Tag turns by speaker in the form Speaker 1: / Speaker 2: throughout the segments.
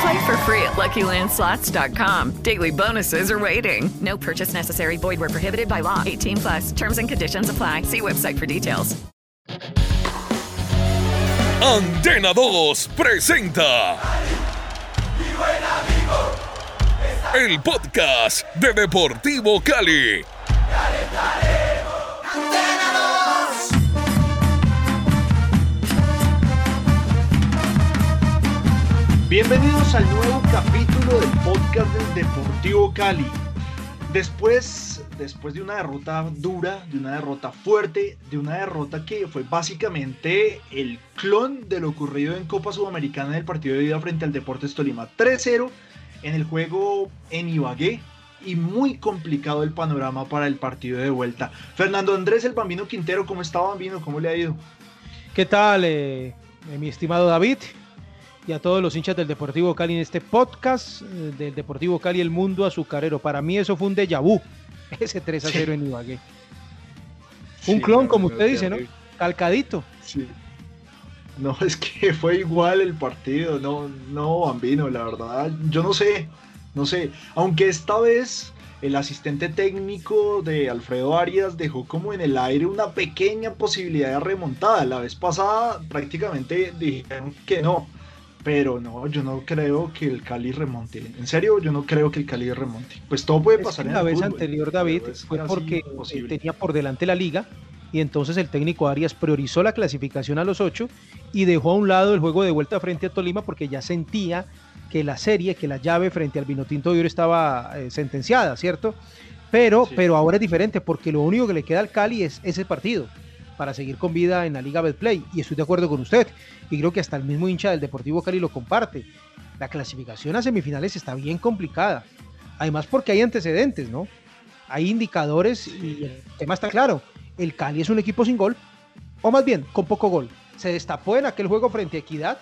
Speaker 1: Play for free at LuckyLandSlots.com. Daily bonuses are waiting. No purchase necessary. Void were prohibited by law. 18 plus. Terms and conditions apply. See website for details.
Speaker 2: Antena 2 presenta el podcast de Deportivo Cali.
Speaker 3: Bienvenidos al nuevo capítulo del podcast del Deportivo Cali. Después, después de una derrota dura, de una derrota fuerte, de una derrota que fue básicamente el clon de lo ocurrido en Copa Sudamericana en el partido de ida frente al Deportes Tolima 3-0 en el juego en Ibagué y muy complicado el panorama para el partido de vuelta. Fernando Andrés, el Bambino Quintero, ¿cómo está Bambino? ¿Cómo le ha ido?
Speaker 4: ¿Qué tal, eh, mi estimado David? Y a todos los hinchas del Deportivo Cali en este podcast eh, del Deportivo Cali El Mundo Azucarero. Para mí eso fue un déjà vu, ese 3 a 0 en Ibagué. Un
Speaker 3: Sí,
Speaker 4: clon, como usted dice, ¿no? Calcadito.
Speaker 3: Sí. No, es que fue igual el partido, no, no, Bambino, la verdad, yo no sé, no sé, aunque esta vez el asistente técnico de Alfredo Arias dejó como en el aire una pequeña posibilidad de remontada, la vez pasada prácticamente dijeron que no, pero no, yo no creo que el Cali remonte, en serio, yo no creo que el Cali remonte, pues todo puede
Speaker 4: Es
Speaker 3: pasar
Speaker 4: que
Speaker 3: en
Speaker 4: la vez
Speaker 3: fútbol,
Speaker 4: anterior, David,
Speaker 3: es
Speaker 4: fue porque
Speaker 3: imposible.
Speaker 4: tenía por delante la liga y entonces el técnico Arias priorizó la clasificación a los ocho y dejó a un lado el juego de vuelta frente a Tolima porque ya sentía que la serie, que la llave frente al Vinotinto de Oro estaba eh, sentenciada, ¿cierto? Pero,
Speaker 3: Sí.
Speaker 4: pero ahora es diferente porque lo único que le queda al Cali es ese partido para seguir con vida en la Liga Betplay y estoy de acuerdo con usted y creo que hasta el mismo hincha del Deportivo Cali lo comparte. La clasificación a semifinales está bien complicada. Además porque hay antecedentes, ¿no? Hay indicadores y el tema está claro. El Cali es un equipo sin gol, o más bien con poco gol. Se destapó en aquel juego frente a Equidad,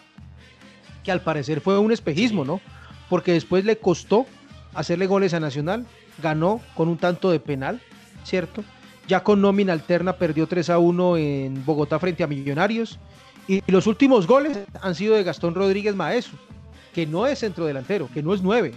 Speaker 4: que al parecer fue un espejismo, ¿no? Porque después le costó hacerle goles a Nacional, ganó con un tanto de penal, ¿cierto? Ya con nómina alterna perdió 3 a 1 en Bogotá frente a Millonarios. Y los últimos goles han sido de Gastón Rodríguez Maeso, que no es centrodelantero, que no es 9,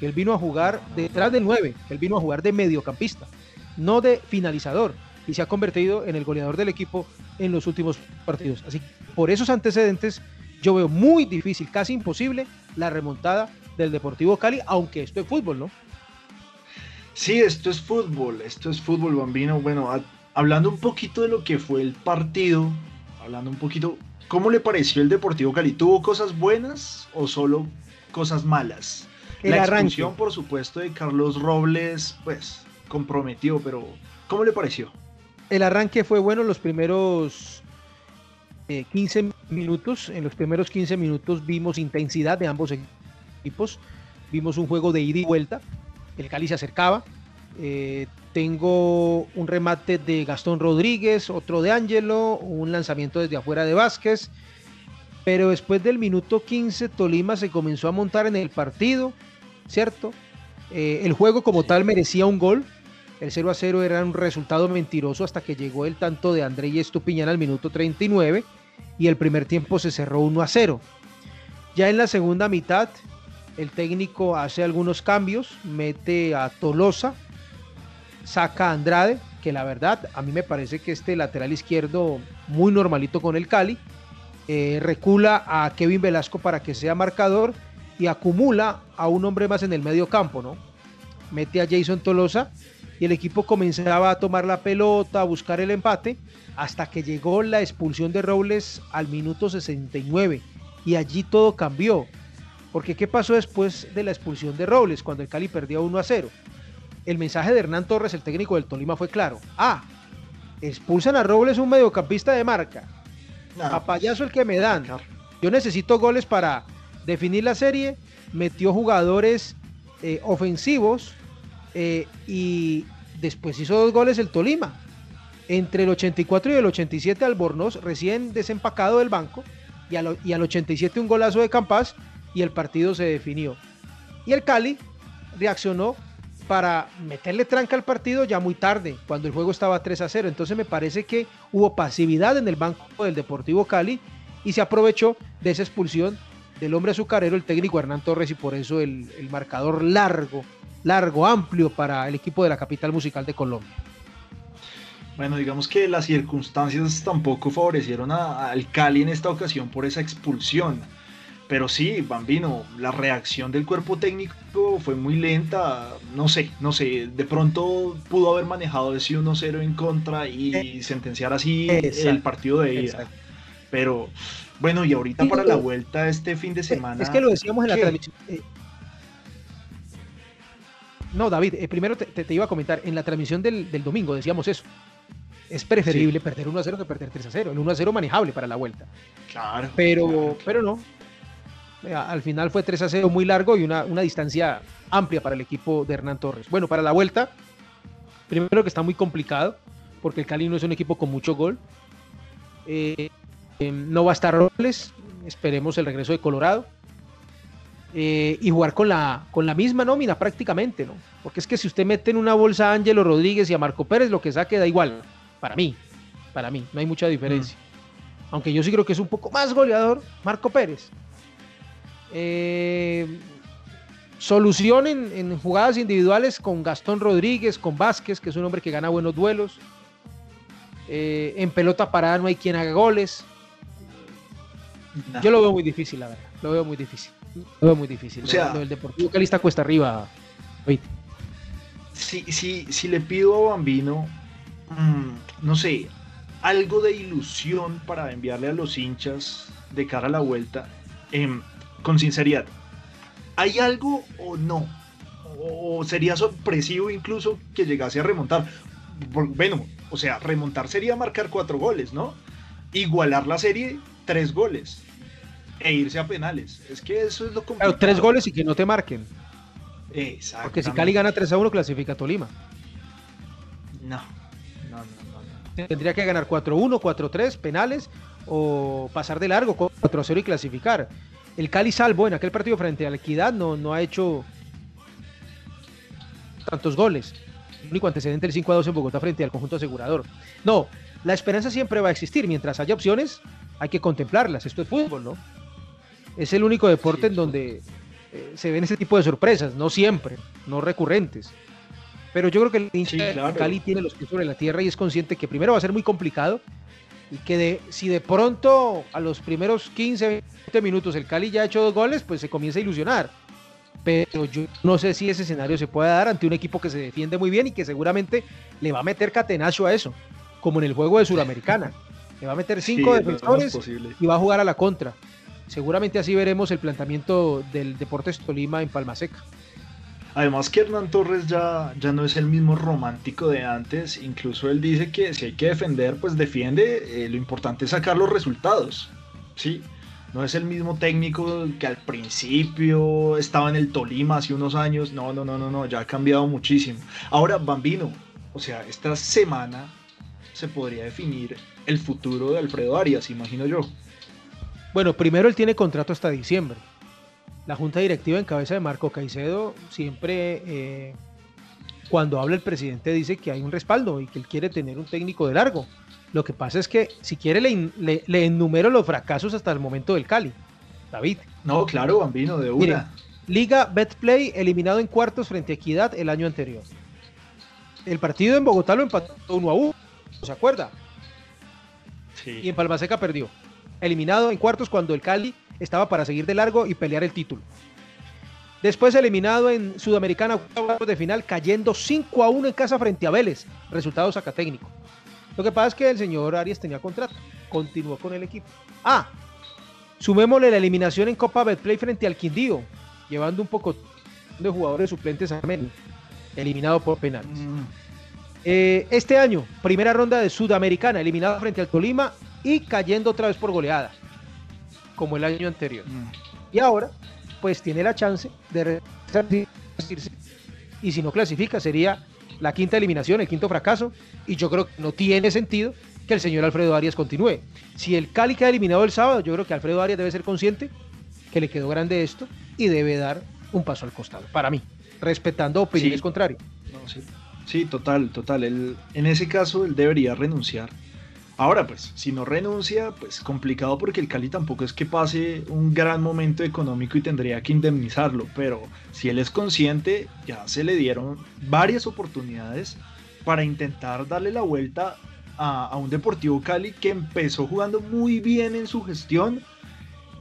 Speaker 4: que él vino a jugar detrás del 9, que él vino a jugar de mediocampista, no de finalizador, y se ha convertido en el goleador del equipo en los últimos partidos. Así que por esos antecedentes, yo veo muy difícil, casi imposible, la remontada del Deportivo Cali, aunque esto es fútbol, ¿no?
Speaker 3: Sí, esto es fútbol, esto es fútbol, bambino. Bueno, a- hablando un poquito de lo que fue el partido, hablando un poquito, ¿cómo le pareció el Deportivo Cali? ¿Tuvo cosas buenas o solo cosas malas?
Speaker 4: El
Speaker 3: La
Speaker 4: arranque.
Speaker 3: expulsión, por supuesto, de Carlos Robles, pues, comprometió, pero ¿cómo le pareció?
Speaker 4: El arranque fue bueno los primeros eh, 15 minutos. En los primeros 15 minutos vimos intensidad de ambos equipos. Vimos un juego de ida y vuelta. El Cali se acercaba. Eh, tengo un remate de Gastón Rodríguez, otro de Ángelo, un lanzamiento desde afuera de Vázquez. Pero después del minuto 15, Tolima se comenzó a montar en el partido, ¿cierto? Eh, el juego como tal merecía un gol. El 0 a 0 era un resultado mentiroso hasta que llegó el tanto de André y Estupiñán al minuto 39 y el primer tiempo se cerró 1 a 0. Ya en la segunda mitad, el técnico hace algunos cambios, mete a Tolosa, saca a Andrade, que la verdad a mí me parece que este lateral izquierdo muy normalito con el Cali, eh, recula a Kevin Velasco para que sea marcador y acumula a un hombre más en el medio campo, ¿no? Mete a Jason Tolosa y el equipo comenzaba a tomar la pelota, a buscar el empate, hasta que llegó la expulsión de Robles al minuto 69 y allí todo cambió. Porque ¿qué pasó después de la expulsión de Robles cuando el Cali perdió 1 a 0? El mensaje de Hernán Torres, el técnico del Tolima, fue claro. Ah, expulsan a Robles un mediocampista de marca. A payaso el que me dan. Yo necesito goles para definir la serie. Metió jugadores eh, ofensivos eh, y después hizo dos goles el Tolima. Entre el 84 y el 87 Albornoz, recién desempacado del banco, y al, y al 87 un golazo de Campas y el partido se definió. Y el Cali reaccionó para meterle tranca al partido ya muy tarde, cuando el juego estaba 3 a 0. Entonces me parece que hubo pasividad en el banco del Deportivo Cali y se aprovechó de esa expulsión del hombre azucarero, el técnico Hernán Torres, y por eso el, el marcador largo, largo, amplio para el equipo de la capital musical de Colombia.
Speaker 3: Bueno, digamos que las circunstancias tampoco favorecieron al Cali en esta ocasión por esa expulsión. Pero sí, Bambino, la reacción del cuerpo técnico fue muy lenta. No sé, no sé. De pronto pudo haber manejado ese 1-0 en contra y eh, sentenciar así el partido de ida. Pero bueno, y ahorita para la vuelta este fin de semana.
Speaker 4: Es que lo decíamos en la transmisión. Eh, no, David, eh, primero te, iba a comentar. En la transmisión del, domingo decíamos eso. Es preferible perder 1 0 que perder 3 0. El 1 0 manejable para la vuelta.
Speaker 3: Claro.
Speaker 4: Pero, pero no, al final fue 3 a 0 muy largo y una, distancia amplia para el equipo de Hernán Torres. Bueno, para la vuelta, primero que está muy complicado, porque el Cali no es un equipo con mucho gol. Eh, em, no va a estar Robles, esperemos el regreso de Colorado. Eh, y jugar con la, con la misma nómina prácticamente, ¿no? Porque es que si usted mete en una bolsa a Ángelo Rodríguez y a Marco Pérez, lo que saque da igual. Para mí, para mí, no hay mucha diferencia. Mm. Aunque yo sí creo que es un poco más goleador Marco Pérez. Eh, solución en, jugadas individuales con Gastón Rodríguez, con Vázquez, que es un hombre que gana buenos duelos. Eh, en pelota parada no hay quien haga goles. Yo lo veo muy difícil, la verdad. Lo veo muy difícil. Lo veo muy difícil. O sea, del Deportivo Cali está cuesta arriba.
Speaker 3: Si, si, si le pido a Bambino, mm, no sé, algo de ilusión para enviarle a los hinchas de cara a la vuelta, eh, con sinceridad, ¿hay algo o no? ¿O sería sorpresivo incluso que llegase a remontar? Bueno, o sea, remontar sería marcar cuatro goles, ¿no? Igualar la serie, tres goles. E irse a penales. Es que eso es lo complicado.
Speaker 4: tres goles y que no te marquen.
Speaker 3: Exacto.
Speaker 4: Porque si Cali gana 3 a 1, clasifica a Tolima.
Speaker 3: No. No, no, no,
Speaker 4: Tendría que ganar 4-1, 4-3, penales, o pasar de largo, 4-0 y clasificar. El Cali salvo en aquel partido frente a la Equidad no, no ha hecho tantos goles. El único antecedente el 5 a 2 en Bogotá frente al conjunto asegurador. No, la esperanza siempre va a existir. Mientras haya opciones, hay que contemplarlas. Esto es fútbol, ¿no? Es el único deporte en donde eh, se ven ese tipo de sorpresas, no siempre, no recurrentes. Pero yo creo que el hincha Cali tiene los pies sobre la tierra y es consciente que primero va a ser muy complicado y que de, si de pronto a los primeros 15, 20 minutos el Cali ya ha hecho dos goles, pues se comienza a ilusionar. Pero yo no sé si ese escenario se puede dar ante un equipo que se defiende muy bien y que seguramente le va a meter catenacho a eso, como en el juego de Suramericana. Le va a meter cinco defensores y va a jugar a la contra. Seguramente así veremos el planteamiento del Deportes Tolima en Palma Seca.
Speaker 3: Además que Hernán Torres ya, ya no es el mismo romántico de antes, incluso él dice que si hay que defender, pues defiende, eh, lo importante es sacar los resultados, ¿sí? No es el mismo técnico que al principio estaba en el Tolima hace unos años, no, no, no, no, no, ya ha cambiado muchísimo. Ahora, Bambino, o sea, esta semana se podría definir el futuro de Alfredo Arias, imagino yo.
Speaker 4: Bueno, primero él tiene contrato hasta diciembre la junta directiva en cabeza de Marco Caicedo siempre, eh, cuando habla el presidente, dice que hay un respaldo y que él quiere tener un técnico de largo. Lo que pasa es que, si quiere, le, enumero los fracasos hasta el momento del Cali. David.
Speaker 3: No, claro, Bambino, de una.
Speaker 4: Liga Betplay eliminado en cuartos frente a Equidad el año anterior. El partido en Bogotá lo empató 1 a 1, ¿se acuerda? Sí. Y en Palmaseca perdió. Eliminado en cuartos cuando el Cali estaba para seguir de largo y pelear el título. Después eliminado en Sudamericana de final, cayendo 5 a 1 en casa frente a Vélez. Resultado sacatécnico. Lo que pasa es que el señor Arias tenía contrato. Continuó con el equipo. Ah, sumémosle la eliminación en Copa Betplay frente al Quindío, llevando un poco de jugadores suplentes a menos, eliminado por penales. Mm. Eh, este año, primera ronda de Sudamericana, eliminado frente al Tolima y cayendo otra vez por goleada, como el año anterior. Mm. Y ahora, pues tiene la chance de resistirse. Y si no clasifica, sería la quinta eliminación, el quinto fracaso. Y yo creo que no tiene sentido que el señor Alfredo Arias continúe. Si el Cali queda eliminado el sábado, yo creo que Alfredo Arias debe ser consciente que le quedó grande esto y debe dar un paso al costado, para mí, respetando opiniones contrarias.
Speaker 3: sí. total, total. en ese caso, él debería renunciar Ahora, pues, si no renuncia, pues complicado porque el Cali tampoco es que pase un gran momento económico y tendría que indemnizarlo, pero si él es consciente, ya se le dieron varias oportunidades para intentar darle la vuelta a, un Deportivo Cali que empezó jugando muy bien en su gestión,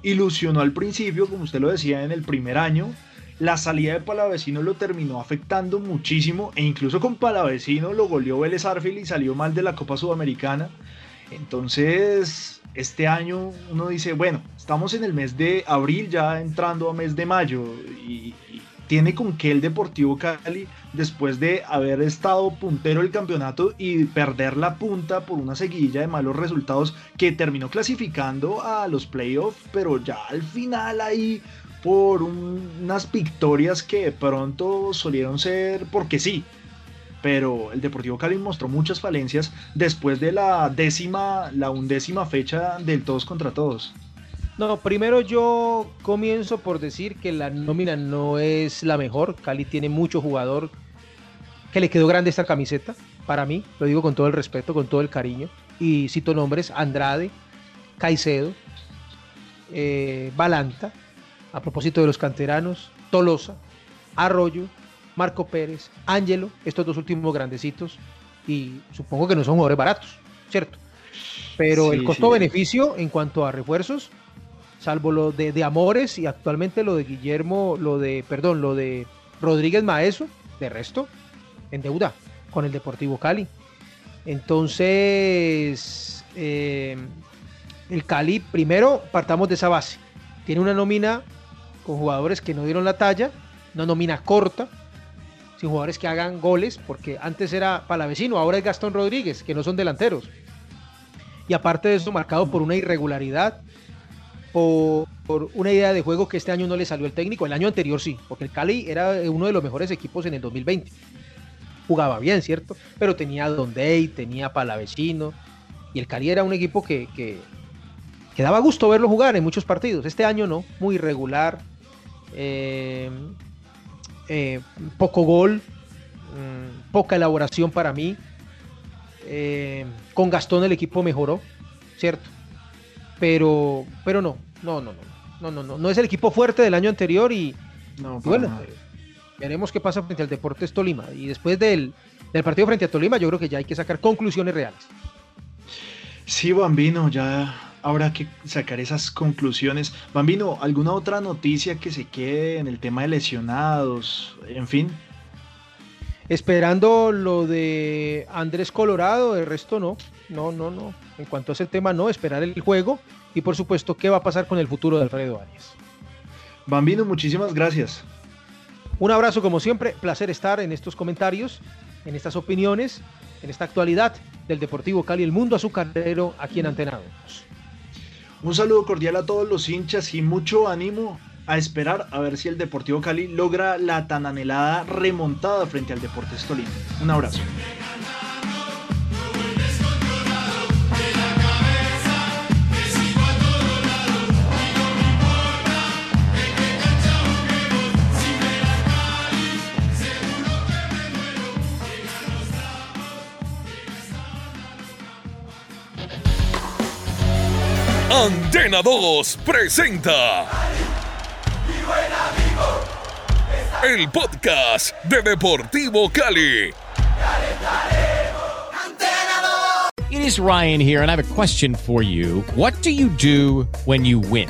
Speaker 3: ilusionó al principio, como usted lo decía, en el primer año, la salida de Palavecino lo terminó afectando muchísimo e incluso con Palavecino lo goleó Vélez Arfield y salió mal de la Copa Sudamericana. Entonces, este año uno dice, bueno, estamos en el mes de abril, ya entrando a mes de mayo, y, tiene con que el Deportivo Cali, después de haber estado puntero del campeonato y perder la punta por una seguidilla de malos resultados que terminó clasificando a los playoffs, pero ya al final ahí por unas victorias que de pronto solieron ser porque sí, pero el Deportivo Cali mostró muchas falencias después de la décima, la undécima fecha del todos contra todos.
Speaker 4: No, primero yo comienzo por decir que la nómina no es la mejor. Cali tiene mucho jugador que le quedó grande esta camiseta, para mí, lo digo con todo el respeto, con todo el cariño. Y cito nombres, Andrade, Caicedo, eh, Balanta, a propósito de los canteranos, Tolosa, Arroyo, Marco Pérez, Ángelo, estos dos últimos grandecitos, y supongo que no son jugadores baratos, ¿cierto? Pero el costo-beneficio en cuanto a refuerzos, salvo lo de, Amores y actualmente lo de Guillermo, lo de, perdón, lo de Rodríguez Maeso, de resto, en deuda con el Deportivo Cali. Entonces, eh, el Cali, primero partamos de esa base. Tiene una nómina con jugadores que no dieron la talla, una nómina corta, sin jugadores que hagan goles, porque antes era Palavecino, ahora es Gastón Rodríguez, que no son delanteros. Y aparte de eso, marcado por una irregularidad, por, por, una idea de juego que este año no le salió el técnico, el año anterior sí, porque el Cali era uno de los mejores equipos en el 2020. Jugaba bien, ¿cierto? Pero tenía Day, tenía Palavecino, y el Cali era un equipo que, que, que, daba gusto verlo jugar en muchos partidos. Este año no, muy irregular. Eh, eh, poco gol, mm, poca elaboración para mí. Eh, con Gastón el equipo mejoró, ¿cierto? Pero, pero no, no, no, no, no, no, no, es el equipo fuerte del año anterior y, bueno, veremos qué pasa frente al Deportes Tolima. Y después del, del partido frente a Tolima, yo creo que ya hay que sacar conclusiones reales.
Speaker 3: Sí, Bambino, ya habrá que sacar esas conclusiones. Bambino, ¿alguna otra noticia que se quede en el tema de lesionados? En fin.
Speaker 4: Esperando lo de Andrés Colorado, el resto no. No, no, no. En cuanto a ese tema, no. Esperar el juego y por supuesto qué va a pasar con el futuro de Alfredo Arias.
Speaker 3: Bambino, muchísimas gracias.
Speaker 4: Un abrazo como siempre. Placer estar en estos comentarios, en estas opiniones, en esta actualidad del Deportivo Cali, el mundo azucarero aquí en Antena
Speaker 3: un saludo cordial a todos los hinchas y mucho ánimo a esperar a ver si el Deportivo Cali logra la tan anhelada remontada frente al Deportes Tolima. Un abrazo.
Speaker 2: Antena 2 presenta el podcast de Deportivo Cali.
Speaker 5: It is Ryan here, and I have a question for you. What do you do when you win?